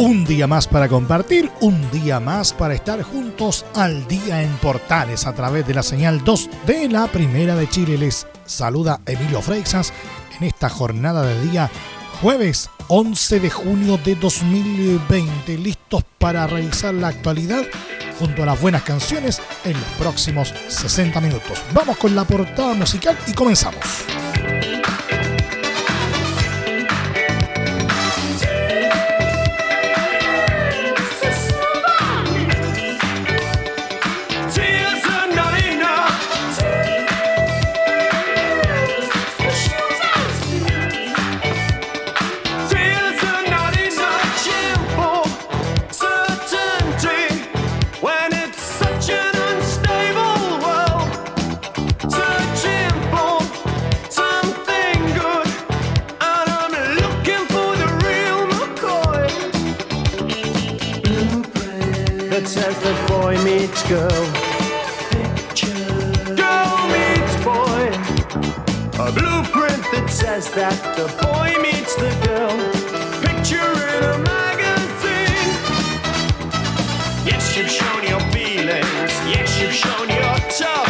Un día más para compartir, un día más para estar juntos al día en Portales a través de la señal 2 de la Primera de Chile. Les saluda Emilio Freixas en esta jornada de día jueves 11 de junio de 2020. Listos para revisar la actualidad junto a las buenas canciones en los próximos 60 minutos. Vamos con la portada musical y comenzamos. Russia.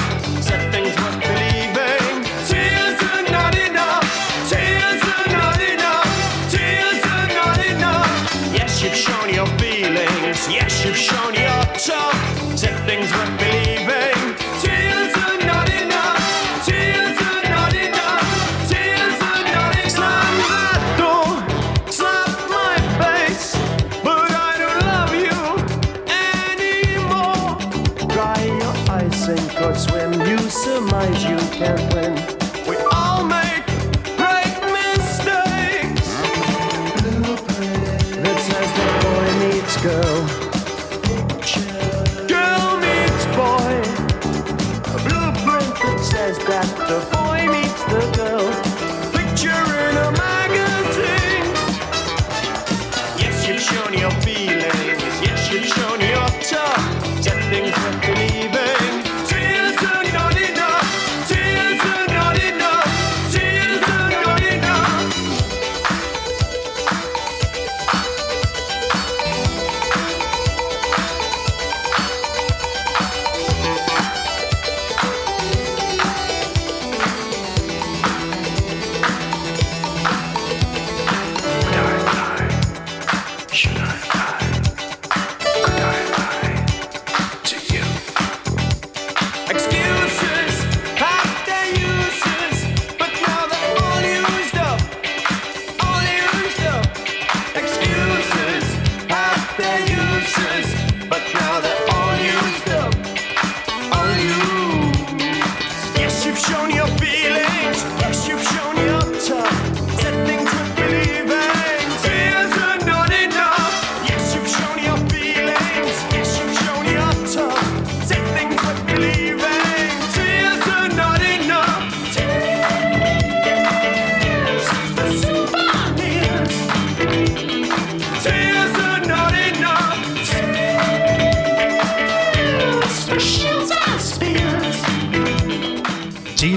shown you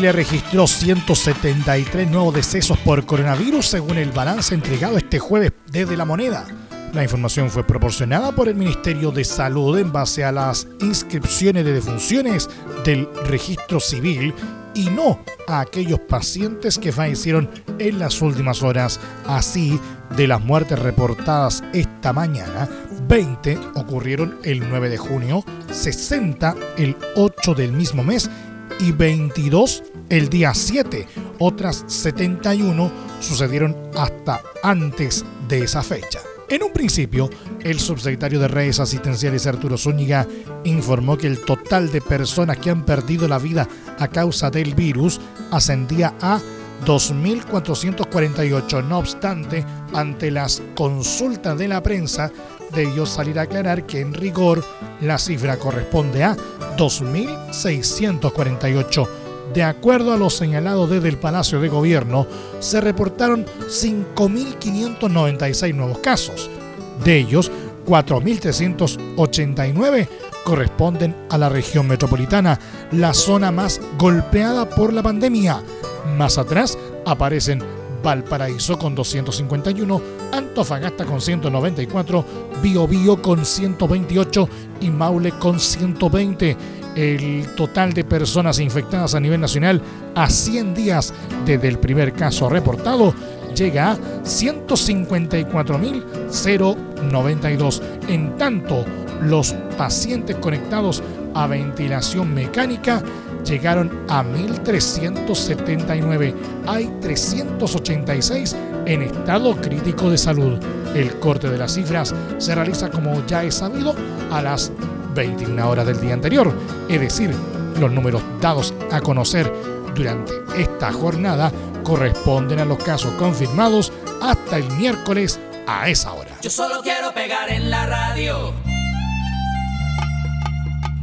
Chile registró 173 nuevos decesos por coronavirus según el balance entregado este jueves desde la moneda. La información fue proporcionada por el Ministerio de Salud en base a las inscripciones de defunciones del registro civil y no a aquellos pacientes que fallecieron en las últimas horas. Así, de las muertes reportadas esta mañana, 20 ocurrieron el 9 de junio, 60 el 8 del mismo mes y 22 el día 7. Otras 71 sucedieron hasta antes de esa fecha. En un principio, el subsecretario de redes asistenciales Arturo Zúñiga informó que el total de personas que han perdido la vida a causa del virus ascendía a 2.448. No obstante, ante las consultas de la prensa, ellos salir a aclarar que en rigor la cifra corresponde a 2.648 De acuerdo a lo señalado desde el Palacio de Gobierno, se reportaron 5.596 nuevos casos. De ellos, 4.389 corresponden a la región metropolitana, la zona más golpeada por la pandemia. Más atrás aparecen Valparaíso con 251, Antofagasta con 194, Biobío con 128 y Maule con 120. El total de personas infectadas a nivel nacional a 100 días desde el primer caso reportado llega a 154.092. En tanto, los pacientes conectados a ventilación mecánica llegaron a 1.379. Hay 386 en estado crítico de salud. El corte de las cifras se realiza, como ya es sabido, a las 21 horas del día anterior. Es decir, los números dados a conocer durante esta jornada corresponden a los casos confirmados hasta el miércoles a esa hora. Yo solo quiero pegar en la radio.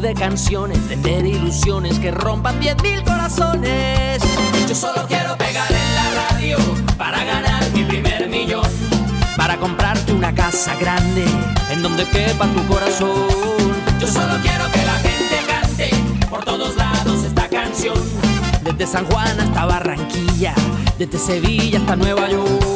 de canciones, vender ilusiones que rompan 10.000 corazones. Yo solo quiero pegar en la radio para ganar mi primer millón. Para comprarte una casa grande en donde quepa tu corazón. Yo solo quiero que la gente cante por todos lados esta canción. Desde San Juan hasta Barranquilla, desde Sevilla hasta Nueva York.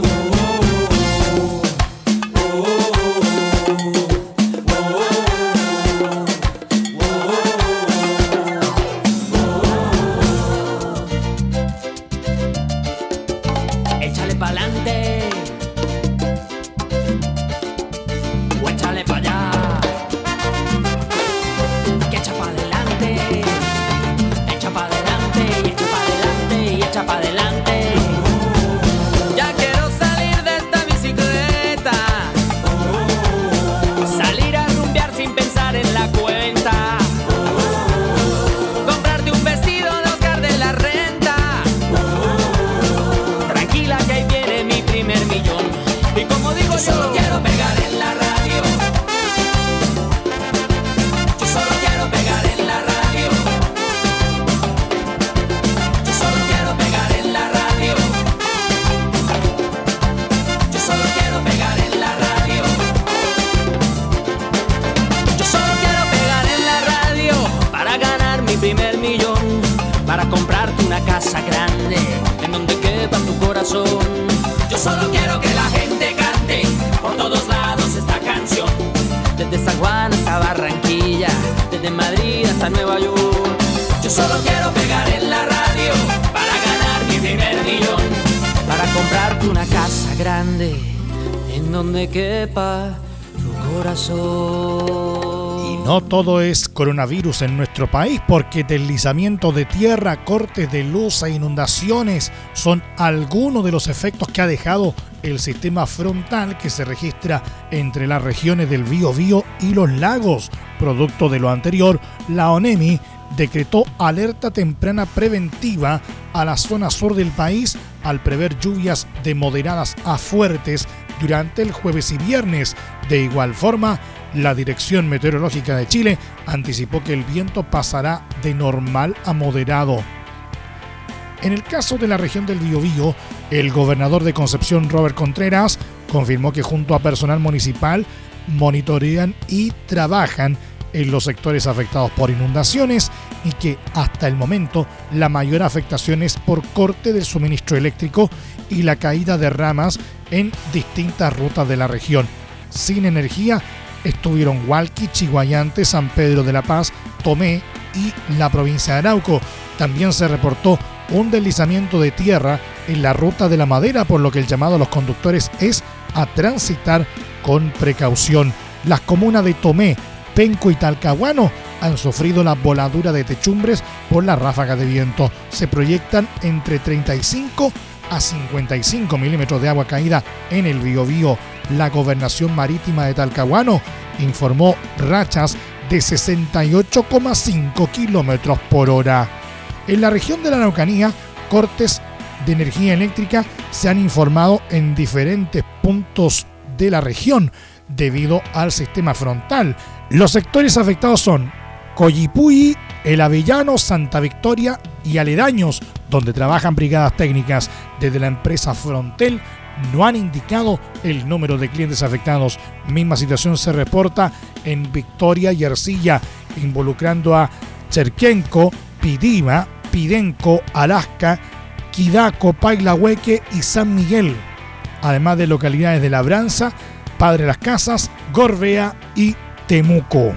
Corazón. No todo es coronavirus en nuestro país porque deslizamiento de tierra, cortes de luz e inundaciones son algunos de los efectos que ha dejado el sistema frontal que se registra entre las regiones del Bío y los lagos. Producto de lo anterior, la ONEMI decretó alerta temprana preventiva a la zona sur del país al prever lluvias de moderadas a fuertes durante el jueves y viernes. De igual forma, la Dirección Meteorológica de Chile anticipó que el viento pasará de normal a moderado. En el caso de la región del Biobío, el gobernador de Concepción, Robert Contreras, confirmó que junto a personal municipal monitorean y trabajan en los sectores afectados por inundaciones y que hasta el momento la mayor afectación es por corte del suministro eléctrico y la caída de ramas en distintas rutas de la región. Sin energía estuvieron Hualqui, Chiguayante, San Pedro de la Paz, Tomé y la provincia de Arauco. También se reportó un deslizamiento de tierra en la ruta de la madera, por lo que el llamado a los conductores es a transitar con precaución. Las comunas de Tomé, Penco y Talcahuano han sufrido la voladura de techumbres por la ráfaga de viento. Se proyectan entre 35 a 55 milímetros de agua caída en el Biobío. La gobernación marítima de Talcahuano informó rachas de 68,5 kilómetros por hora. En la región de la Araucanía, cortes de energía eléctrica se han informado en diferentes puntos de la región debido al sistema frontal. Los sectores afectados son Coyipuy, El Avellano, Santa Victoria y aledaños, donde trabajan brigadas técnicas desde la empresa Frontel, no han indicado el número de clientes afectados. Misma situación se reporta en Victoria y Arcilla, involucrando a Cherkenko, Pidima, Pidenco, Alaska, Kidaco, Pailahueque y San Miguel, además de localidades de Labranza, Padre Las Casas, Gorbea y Temuco.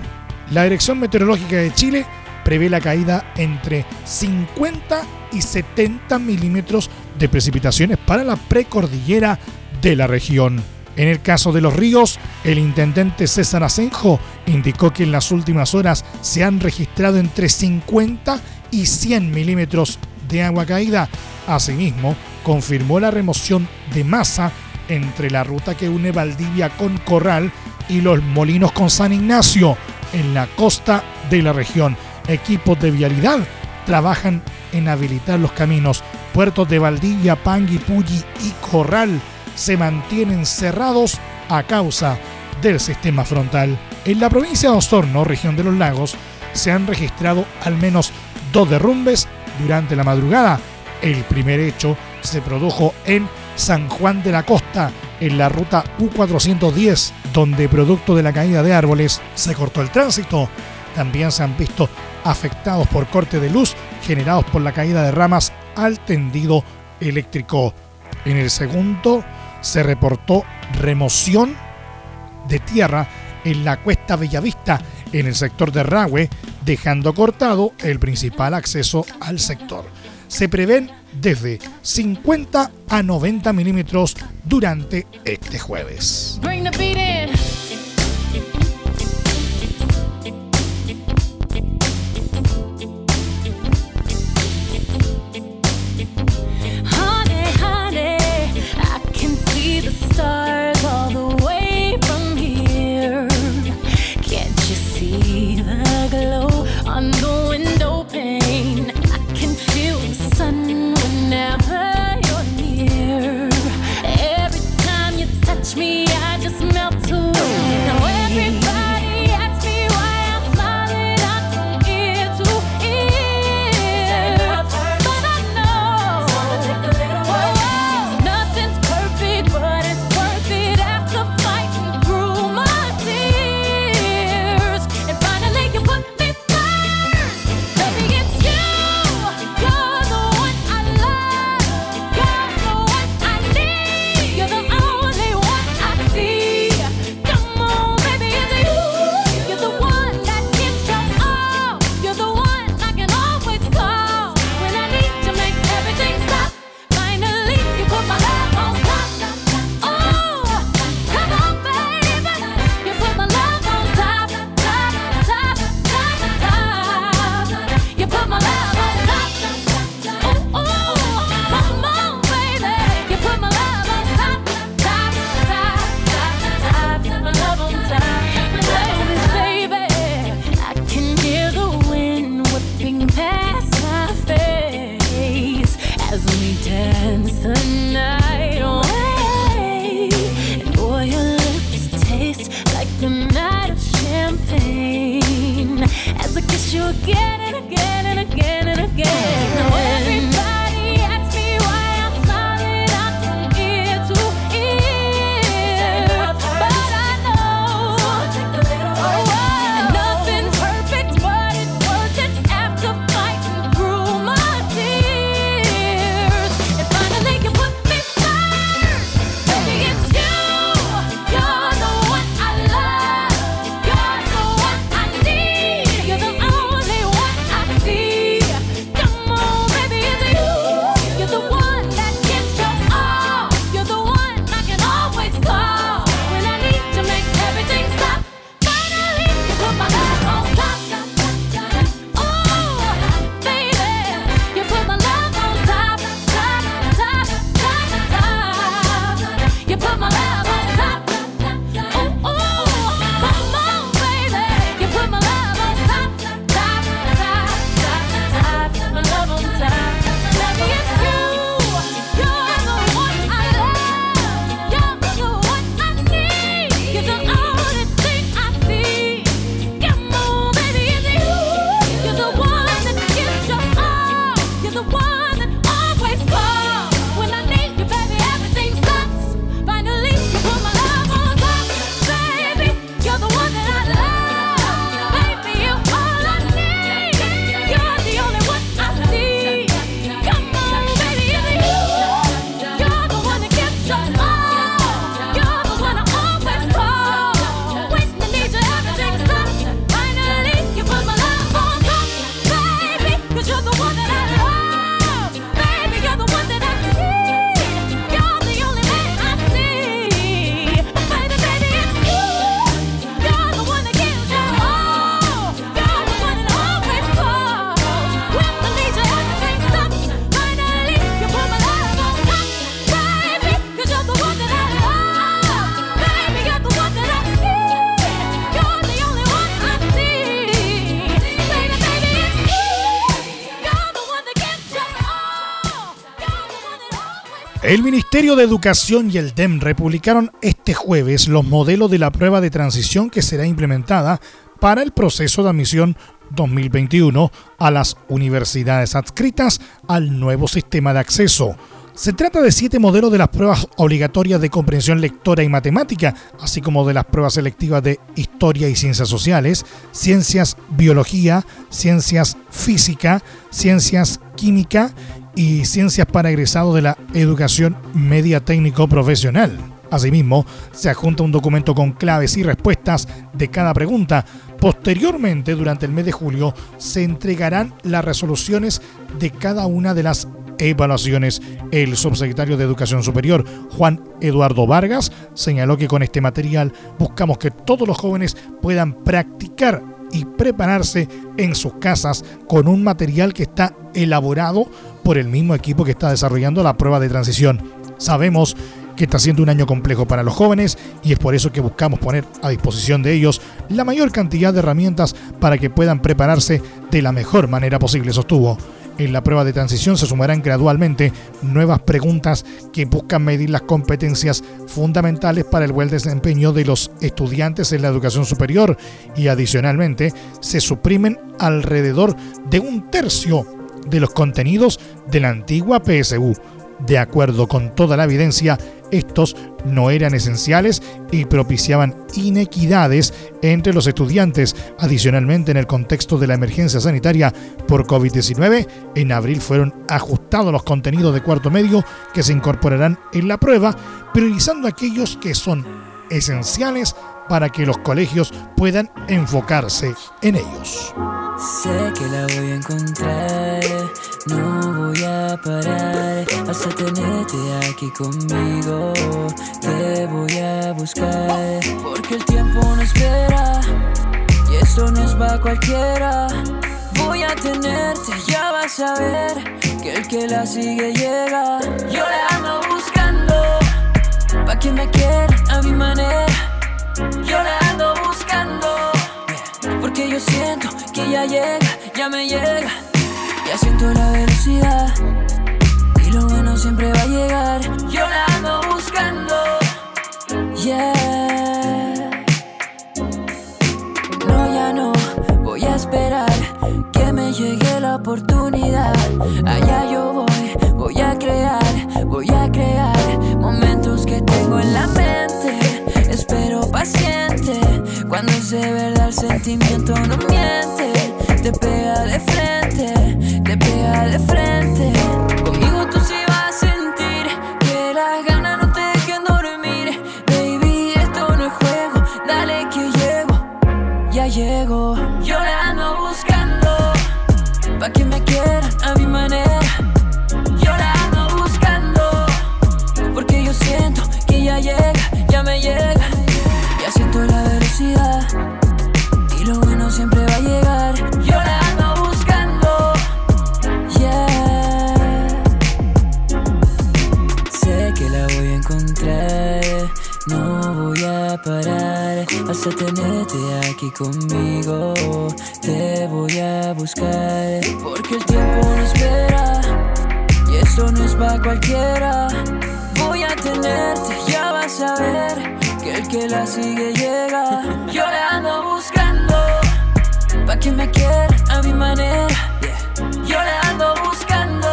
La Dirección Meteorológica de Chile prevé la caída entre 50 y 70 milímetros de precipitaciones para la precordillera de la región. En el caso de los ríos, el intendente César Asenjo indicó que en las últimas horas se han registrado entre 50 y 100 milímetros de agua caída. Asimismo, confirmó la remoción de masa entre la ruta que une Valdivia con Corral y los molinos con San Ignacio en la costa de la región. Equipos de vialidad trabajan en habilitar los caminos. Puertos de Valdivia, Pangui, Pulli y Corral se mantienen cerrados a causa del sistema frontal. En la provincia de Osorno, región de los lagos, se han registrado al menos dos derrumbes durante la madrugada. El primer hecho se produjo en San Juan de la Costa, en la ruta U410, donde producto de la caída de árboles se cortó el tránsito. También se han visto afectados por corte de luz generados por la caída de ramas al tendido eléctrico. En el segundo se reportó remoción de tierra en la cuesta Bellavista, en el sector de Rahue, dejando cortado el principal acceso al sector. Se prevén desde 50 a 90 milímetros durante este jueves. me, I just El Ministerio de Educación y el DEMRE publicaron este jueves los modelos de la prueba de transición que será implementada para el proceso de admisión 2021 a las universidades adscritas al nuevo sistema de acceso. Se trata de siete modelos de las pruebas obligatorias de comprensión lectora y matemática, así como de las pruebas selectivas de historia y ciencias sociales, ciencias biología, ciencias física, ciencias química y Ciencias para egresados de la Educación Media Técnico Profesional. Asimismo, se adjunta un documento con claves y respuestas de cada pregunta. Posteriormente, durante el mes de julio, se entregarán las resoluciones de cada una de las evaluaciones. El subsecretario de Educación Superior, Juan Eduardo Vargas, señaló que con este material buscamos que todos los jóvenes puedan practicar y prepararse en sus casas con un material que está elaborado por el mismo equipo que está desarrollando la prueba de transición. Sabemos que está siendo un año complejo para los jóvenes y es por eso que buscamos poner a disposición de ellos la mayor cantidad de herramientas para que puedan prepararse de la mejor manera posible, sostuvo. En la prueba de transición se sumarán gradualmente nuevas preguntas que buscan medir las competencias fundamentales para el buen desempeño de los estudiantes en la educación superior y adicionalmente se suprimen alrededor de un tercio de los contenidos de la antigua PSU. De acuerdo con toda la evidencia, estos no eran esenciales y propiciaban inequidades entre los estudiantes. Adicionalmente, en el contexto de la emergencia sanitaria por COVID-19, en abril fueron ajustados los contenidos de cuarto medio que se incorporarán en la prueba, priorizando aquellos que son esenciales para que los colegios puedan enfocarse en ellos. Sé que la voy a encontrar, no voy a parar hasta tenerte aquí conmigo. Te voy a buscar, porque el tiempo no espera y esto no es para cualquiera. Voy a tenerte, ya vas a ver que el que la sigue llega. Yo la ando buscando, pa' que me quiera a mi manera. Yo la ando buscando, porque yo siento que ya llega, ya me llega. Ya siento la velocidad, y lo bueno siempre va a llegar. Yo la ando buscando, yeah. No, ya no, voy a esperar que me oportunidad. Allá yo voy, voy a crear, voy a crear momentos que tengo en la mente. Espero paciente, cuando es de verdad el sentimiento no miente. Te pega de frente, de frente. Aquí conmigo. Te voy a buscar, porque el tiempo no espera, y esto no es para cualquiera. Voy a tenerte, ya vas a ver que el que la sigue llega. Yo la ando buscando, pa' que me quiera a mi manera. Yo la ando buscando,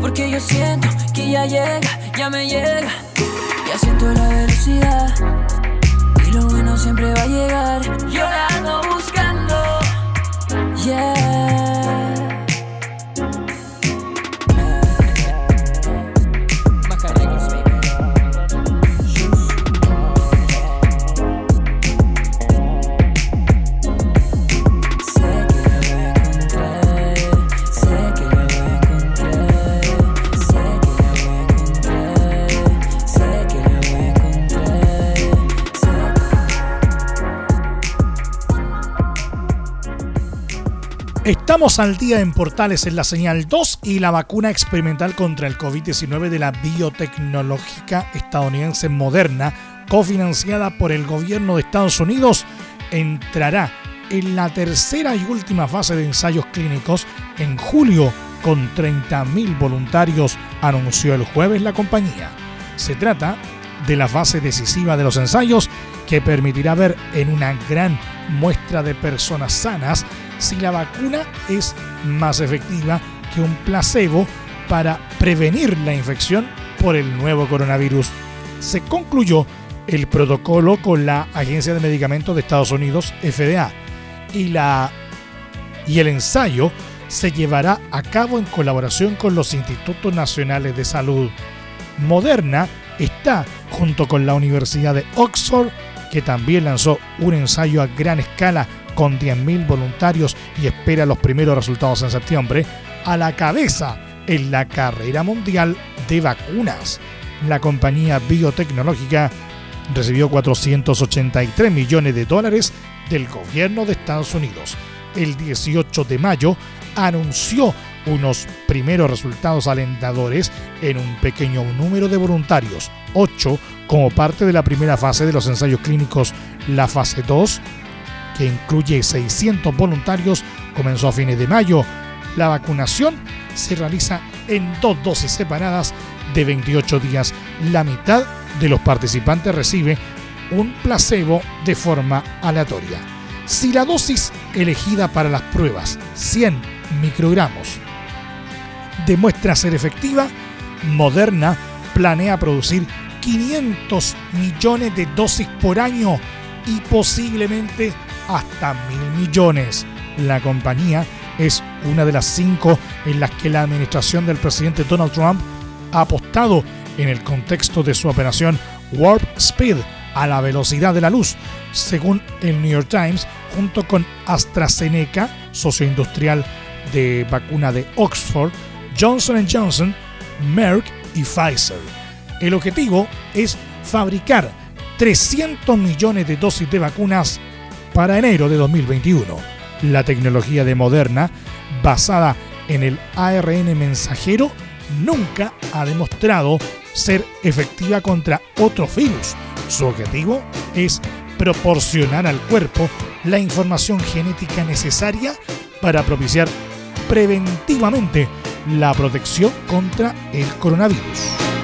porque yo siento que ya llega, ya me llega. Ya siento la velocidad, lo bueno siempre va a llegar. Yo la ando buscando, yeah. Estamos al día en Portales en la señal 2 y la vacuna experimental contra el COVID-19 de la biotecnológica estadounidense Moderna, cofinanciada por el gobierno de Estados Unidos, entrará en la tercera y última fase de ensayos clínicos en julio con 30.000 voluntarios, anunció el jueves la compañía. Se trata de la fase decisiva de los ensayos que permitirá ver en una gran muestra de personas sanas si la vacuna es más efectiva que un placebo para prevenir la infección por el nuevo coronavirus. Se concluyó el protocolo con la Agencia de Medicamentos de Estados Unidos, FDA, y, la, y el ensayo se llevará a cabo en colaboración con los Institutos Nacionales de Salud. Moderna está junto con la Universidad de Oxford, que también lanzó un ensayo a gran escala con 10.000 voluntarios y espera los primeros resultados en septiembre, a la cabeza en la carrera mundial de vacunas. La compañía biotecnológica recibió 483 millones de dólares del gobierno de Estados Unidos. El 18 de mayo anunció unos primeros resultados alentadores en un pequeño número de voluntarios, 8 como parte de la primera fase de los ensayos clínicos, la fase 2, que incluye 600 voluntarios, comenzó a fines de mayo. La vacunación se realiza en dos dosis separadas de 28 días. La mitad de los participantes recibe un placebo de forma aleatoria. Si la dosis elegida para las pruebas, 100 microgramos, demuestra ser efectiva, Moderna planea producir 500 millones de dosis por año y posiblemente hasta mil millones. La compañía es una de las cinco en las que la administración del presidente Donald Trump ha apostado en el contexto de su operación Warp Speed a la velocidad de la luz, según el New York Times, junto con AstraZeneca, socio industrial de vacuna de Oxford, Johnson Johnson, Merck y Pfizer. El objetivo es fabricar 300 millones de dosis de vacunas para enero de 2021. La tecnología de Moderna, basada en el ARN mensajero, nunca ha demostrado ser efectiva contra otros virus. Su objetivo es proporcionar al cuerpo la información genética necesaria para propiciar preventivamente la protección contra el coronavirus.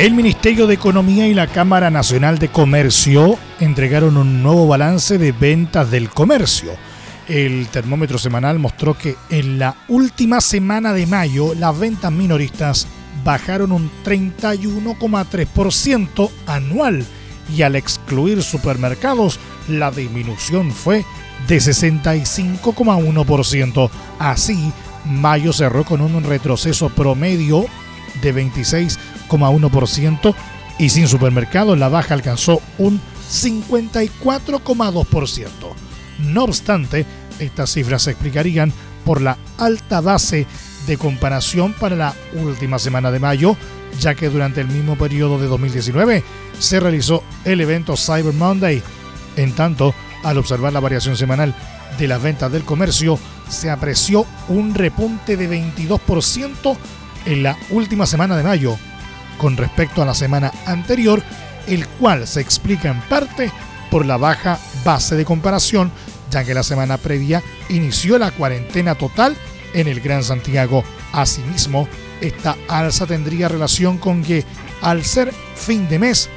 El Ministerio de Economía y la Cámara Nacional de Comercio entregaron un nuevo balance de ventas del comercio. El termómetro semanal mostró que en la última semana de mayo las ventas minoristas bajaron un 31,3% anual y al excluir supermercados la disminución fue de 65,1%. Así, mayo cerró con un retroceso promedio de 26,1% y sin supermercados la baja alcanzó un 54,2%. No obstante, estas cifras se explicarían por la alta base de comparación para la última semana de mayo, ya que durante el mismo periodo de 2019 se realizó el evento Cyber Monday. En tanto, al observar la variación semanal de las ventas del comercio, se apreció un repunte de 22% en la última semana de mayo con respecto a la semana anterior, el cual se explica en parte por la baja base de comparación, ya que la semana previa inició la cuarentena total en el Gran Santiago. Asimismo, esta alza tendría relación con que al ser fin de mes,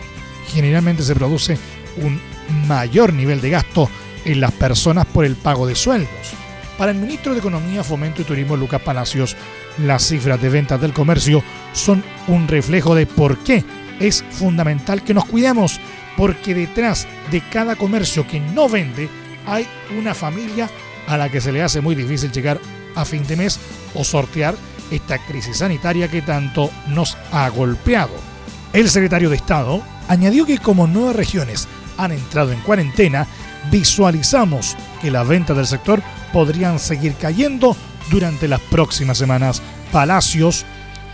generalmente se produce un mayor nivel de gasto en las personas por el pago de sueldos. Para el ministro de Economía, Fomento y Turismo, Lucas Palacios, las cifras de ventas del comercio son un reflejo de por qué es fundamental que nos cuidemos, porque detrás de cada comercio que no vende hay una familia a la que se le hace muy difícil llegar a fin de mes o sortear esta crisis sanitaria que tanto nos ha golpeado. El secretario de Estado añadió que como nueve regiones han entrado en cuarentena, visualizamos que las ventas del sector podrían seguir cayendo durante las próximas semanas. Palacios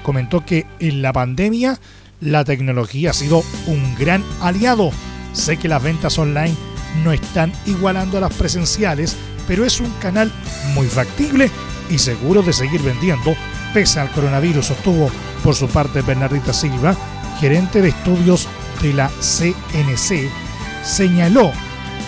comentó que en la pandemia la tecnología ha sido un gran aliado. Sé que las ventas online no están igualando a las presenciales, pero es un canal muy factible y seguro de seguir vendiendo pese al coronavirus, sostuvo por su parte Bernardita Silva, gerente de estudios de la CNC, señaló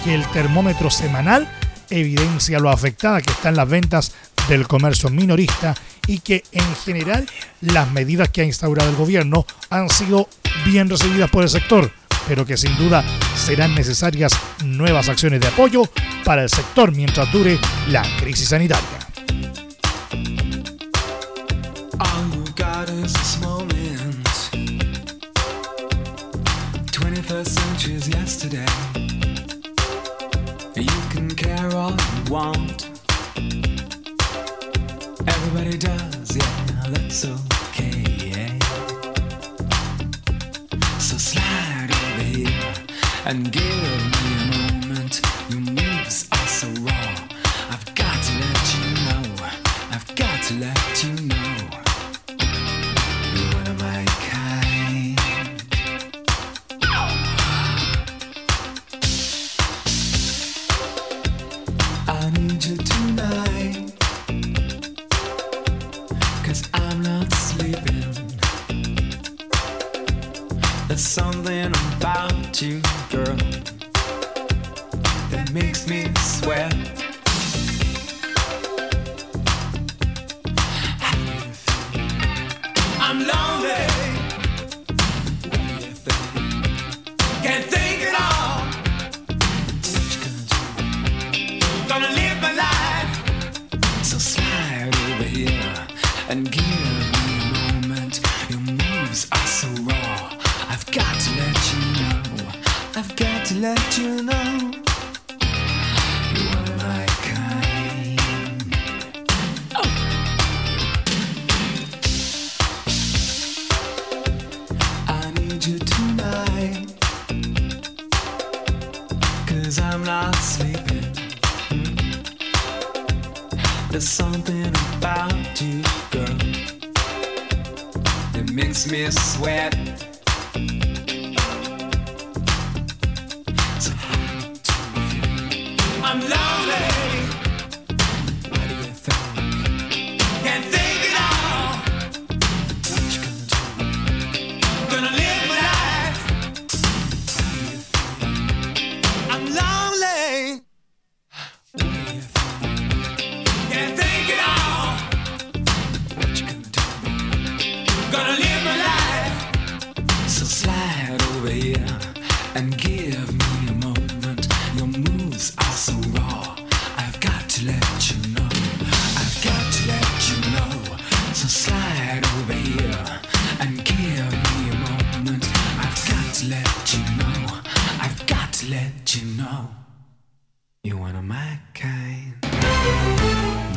que el termómetro semanal evidencia lo afectada que están las ventas del comercio minorista y que en general las medidas que ha instaurado el gobierno han sido bien recibidas por el sector, pero que sin duda serán necesarias nuevas acciones de apoyo para el sector mientras dure la crisis sanitaria. Does, yeah, that's okay, yeah. So slide over here and give me a moment. Your moves are so raw. I've got to let you know. I've got to let you know. makes me sweat.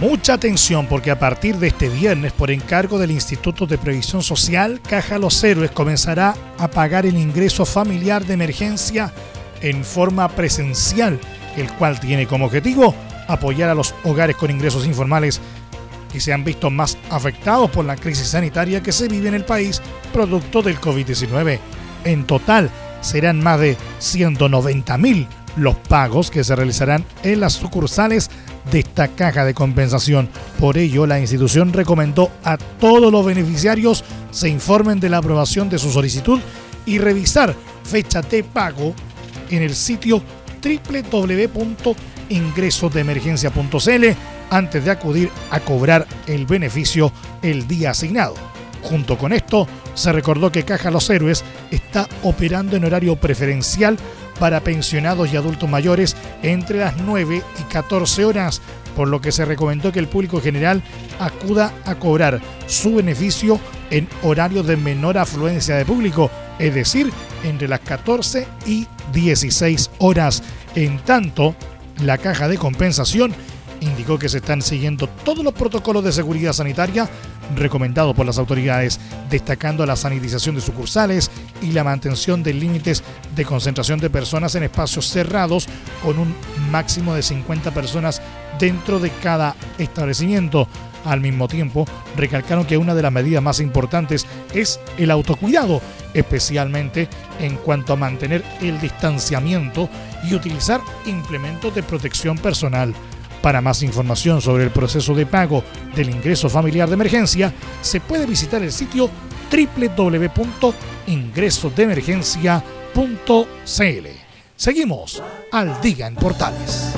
Mucha atención porque a partir de este viernes, por encargo del Instituto de Previsión Social, Caja Los Héroes comenzará a pagar el ingreso familiar de emergencia en forma presencial, el cual tiene como objetivo apoyar a los hogares con ingresos informales que se han visto más afectados por la crisis sanitaria que se vive en el país producto del COVID-19. En total, serán más de 190 mil los pagos que se realizarán en las sucursales de esta caja de compensación. Por ello, la institución recomendó a todos los beneficiarios se informen de la aprobación de su solicitud y revisar fecha de pago en el sitio www.ingresodeemergencia.cl antes de acudir a cobrar el beneficio el día asignado. Junto con esto, se recordó que Caja Los Héroes está operando en horario preferencial para pensionados y adultos mayores entre las 9 y 14 horas, por lo que se recomendó que el público general acuda a cobrar su beneficio en horario de menor afluencia de público, es decir, entre las 14 y 16 horas. En tanto, la caja de compensación indicó que se están siguiendo todos los protocolos de seguridad sanitaria recomendados por las autoridades, destacando la sanitización de sucursales y la mantención de límites de concentración de personas en espacios cerrados con un máximo de 50 personas dentro de cada establecimiento. Al mismo tiempo, recalcaron que una de las medidas más importantes es el autocuidado, especialmente en cuanto a mantener el distanciamiento y utilizar implementos de protección personal. Para más información sobre el proceso de pago del ingreso familiar de emergencia, se puede visitar el sitio www.ingresodeemergencia.cl. Seguimos al día en Portales.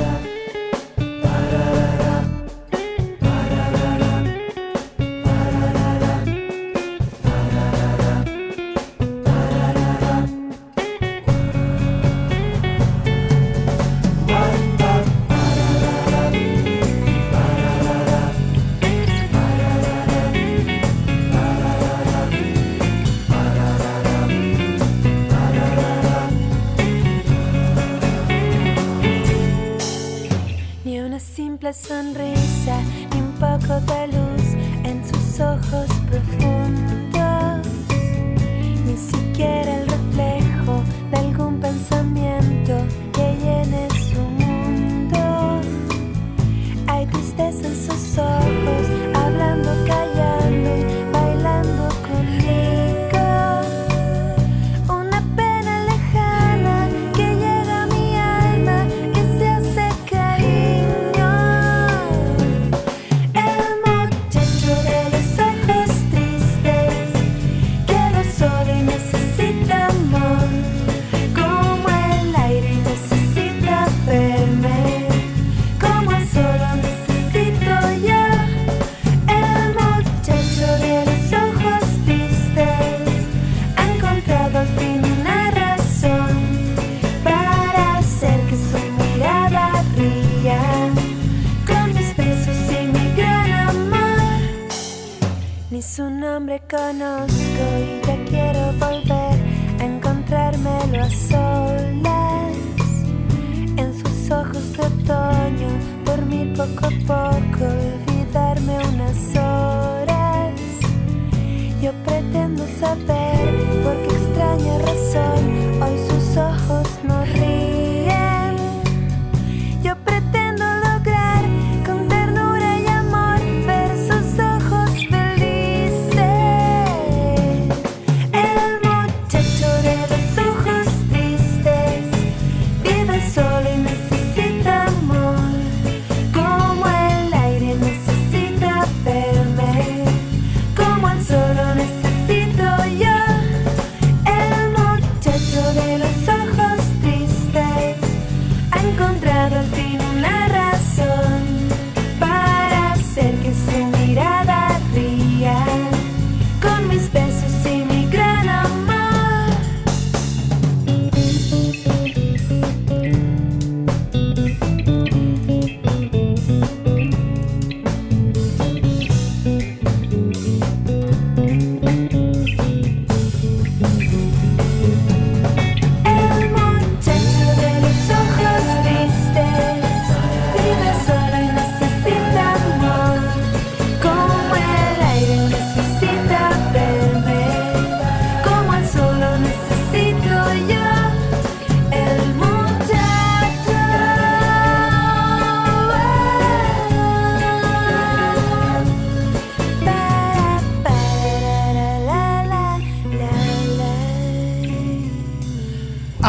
su nombre conozco y ya quiero volver a encontrármelo a solas. En sus ojos de otoño, dormir poco a poco, olvidarme unas horas. Yo pretendo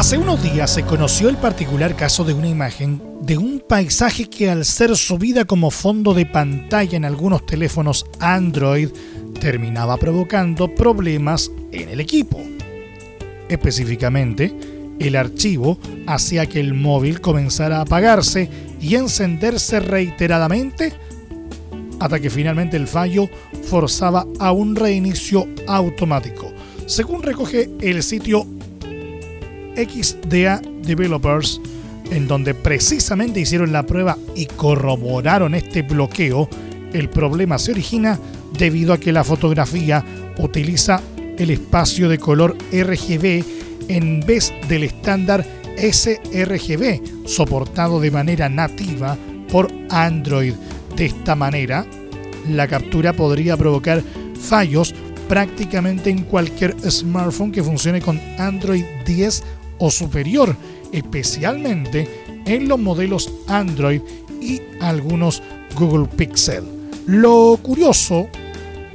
Hace unos días se conoció el particular caso de una imagen de un paisaje que al ser subida como fondo de pantalla en algunos teléfonos Android terminaba provocando problemas en el equipo. Específicamente, el archivo hacía que el móvil comenzara a apagarse y encenderse reiteradamente hasta que finalmente el fallo forzaba a un reinicio automático. Según recoge el sitio XDA Developers, en donde precisamente hicieron la prueba y corroboraron este bloqueo, el problema se origina debido a que la fotografía utiliza el espacio de color RGB en vez del estándar sRGB, soportado de manera nativa por Android. De esta manera, la captura podría provocar fallos prácticamente en cualquier smartphone que funcione con Android 10 o superior, especialmente en los modelos Android y algunos Google Pixel. Lo curioso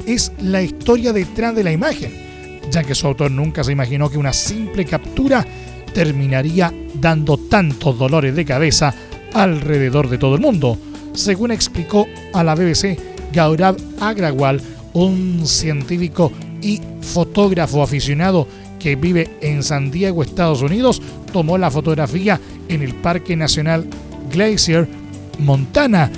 es la historia detrás de la imagen ya que su autor nunca se imaginó que una simple captura terminaría dando tantos dolores de cabeza alrededor de todo el mundo, según explicó a la BBC Gaurav Agrawal, un científico y fotógrafo aficionado que vive en San Diego, Estados Unidos, tomó la fotografía en el Parque Nacional Glacier, Montana,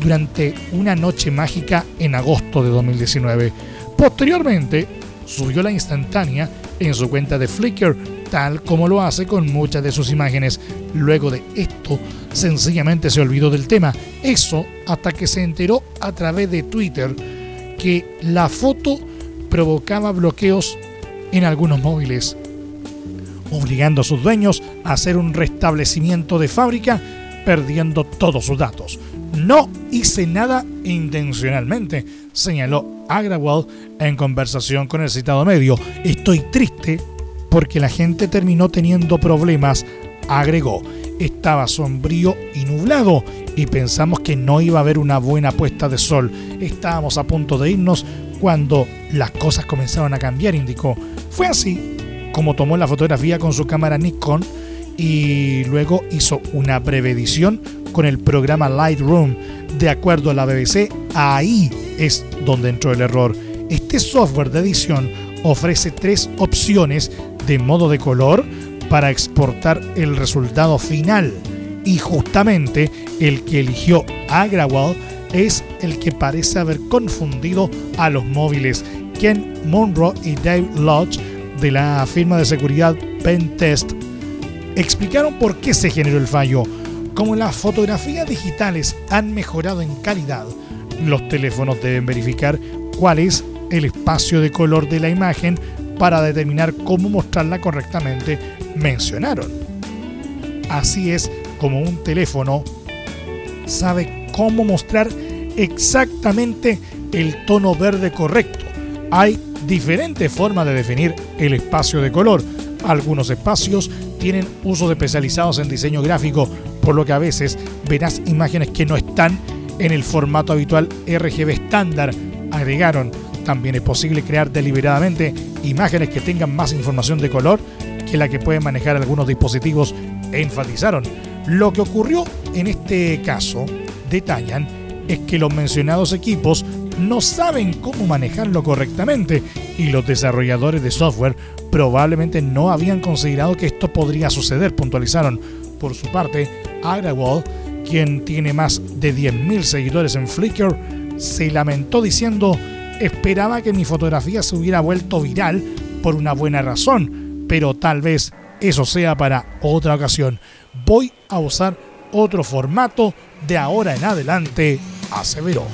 durante una noche mágica en agosto de 2019. Posteriormente, subió la instantánea en su cuenta de Flickr, tal como lo hace con muchas de sus imágenes. Luego de esto, sencillamente se olvidó del tema. Eso hasta que se enteró a través de Twitter que la foto provocaba bloqueos en algunos móviles, obligando a sus dueños a hacer un restablecimiento de fábrica, perdiendo todos sus datos. No hice nada intencionalmente, señaló Agrawal en conversación con el citado medio. Estoy triste porque la gente terminó teniendo problemas, agregó. Estaba sombrío y nublado y pensamos que no iba a haber una buena puesta de sol. Estábamos a punto de irnos cuando las cosas comenzaron a cambiar, indicó. Fue así como tomó la fotografía con su cámara Nikon y luego hizo una breve edición con el programa Lightroom. De acuerdo a la BBC, ahí es donde entró el error. Este software de edición ofrece tres opciones de modo de color para exportar el resultado final y justamente el que eligió Agrawal es el que parece haber confundido a los móviles. Ken Monroe y Dave Lodge de la firma de seguridad Pentest explicaron por qué se generó el fallo. Como las fotografías digitales han mejorado en calidad, los teléfonos deben verificar cuál es el espacio de color de la imagen para determinar cómo mostrarla correctamente, mencionaron. Así es como un teléfono sabe cómo mostrar exactamente el tono verde correcto. Hay diferentes formas de definir el espacio de color. Algunos espacios tienen usos especializados en diseño gráfico, por lo que a veces verás imágenes que no están en el formato habitual RGB estándar. Agregaron, también es posible crear deliberadamente imágenes que tengan más información de color que la que pueden manejar algunos dispositivos, enfatizaron. Lo que ocurrió en este caso, detallan, es que los mencionados equipos no saben cómo manejarlo correctamente y los desarrolladores de software probablemente no habían considerado que esto podría suceder, puntualizaron. Por su parte, Agrawal, quien tiene más de 10.000 seguidores en Flickr, se lamentó diciendo, esperaba que mi fotografía se hubiera vuelto viral por una buena razón, pero tal vez eso sea para otra ocasión. Voy a usar otro formato de ahora en adelante, aseveró.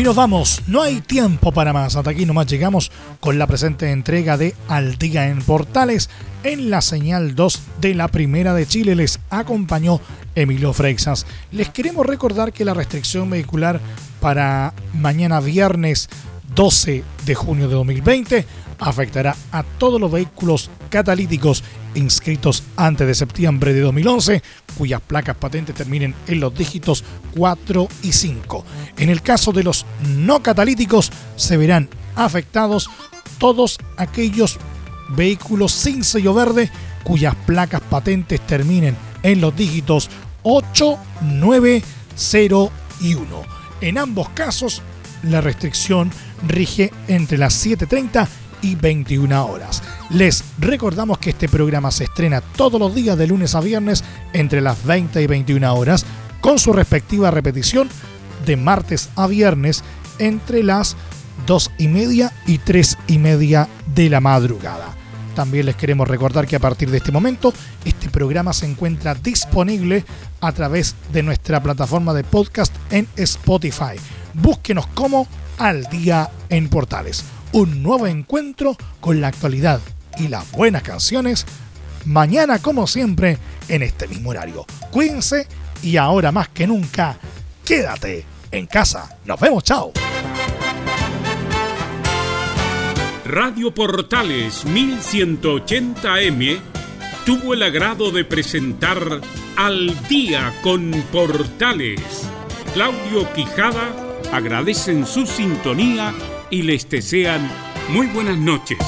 Y nos vamos, no hay tiempo para más. Hasta aquí nomás llegamos con la presente entrega de Al Día en Portales. En la señal 2 de la Primera de Chile les acompañó Emilio Freixas. Les queremos recordar que la restricción vehicular para mañana viernes 12 de junio de 2020 afectará a todos los vehículos catalíticos inscritos antes de septiembre de 2011, cuyas placas patentes terminen en los dígitos 4 y 5. En el caso de los no catalíticos, se verán afectados todos aquellos vehículos sin sello verde cuyas placas patentes terminen en los dígitos 8, 9, 0 y 1. En ambos casos, la restricción rige entre las 7.30 y 21 horas. Les recordamos que este programa se estrena todos los días de lunes a viernes entre las 20 y 21 horas, con su respectiva repetición de martes a viernes entre las 2 y media y 3 y media de la madrugada. También les queremos recordar que a partir de este momento este programa se encuentra disponible a través de nuestra plataforma de podcast en Spotify. Búsquenos como Al Día en Portales un nuevo encuentro con la actualidad y las buenas canciones mañana como siempre en este mismo horario. Cuídense y ahora más que nunca, quédate en casa. Nos vemos, chao. Radio Portales 1180M tuvo el agrado de presentar Al día con Portales. Claudio Quijada agradecen su sintonía y les desean muy buenas noches.